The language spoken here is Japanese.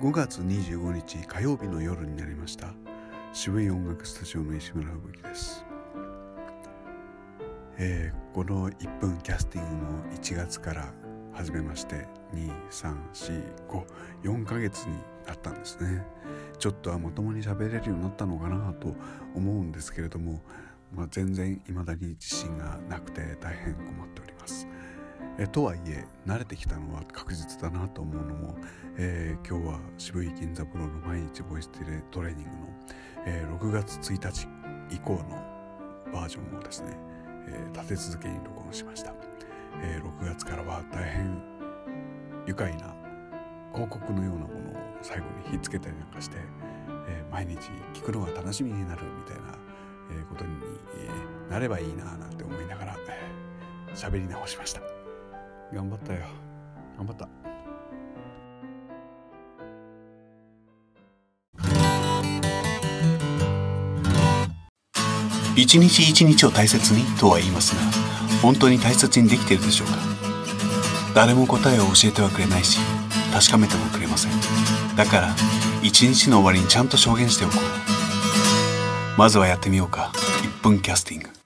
5月25日火曜日の夜になりました。渋い音楽スタジオの石村吹雪です、えー、この1分キャスティングの1月から始めまして23454ヶ月になったんですね。ちょっとはまともに喋れるようになったのかなと思うんですけれども、まあ、全然未だに自信がなくて大変困っております。えとはいえ慣れてきたのは確実だなと思うのも、えー、今日は渋い銀座プロの毎日ボイストレーニングの、えー、6月1日以降のバージョンをですね、えー、立て続けに録音しました、え6月からは大変愉快な広告のようなものを最後にひっつけたりなんかして、え毎日聞くのが楽しみになるみたいな、ことに、えなればいいななんて思いながら喋、り直しました。頑張ったよ。頑張った。一日一日を大切にとは言いますが本当に大切にできているでしょうか？誰も答えを教えてはくれないし確かめてもくれません。だから一日の終わりにちゃんと証言しておこう。まずはやってみようか。1分キャスティング。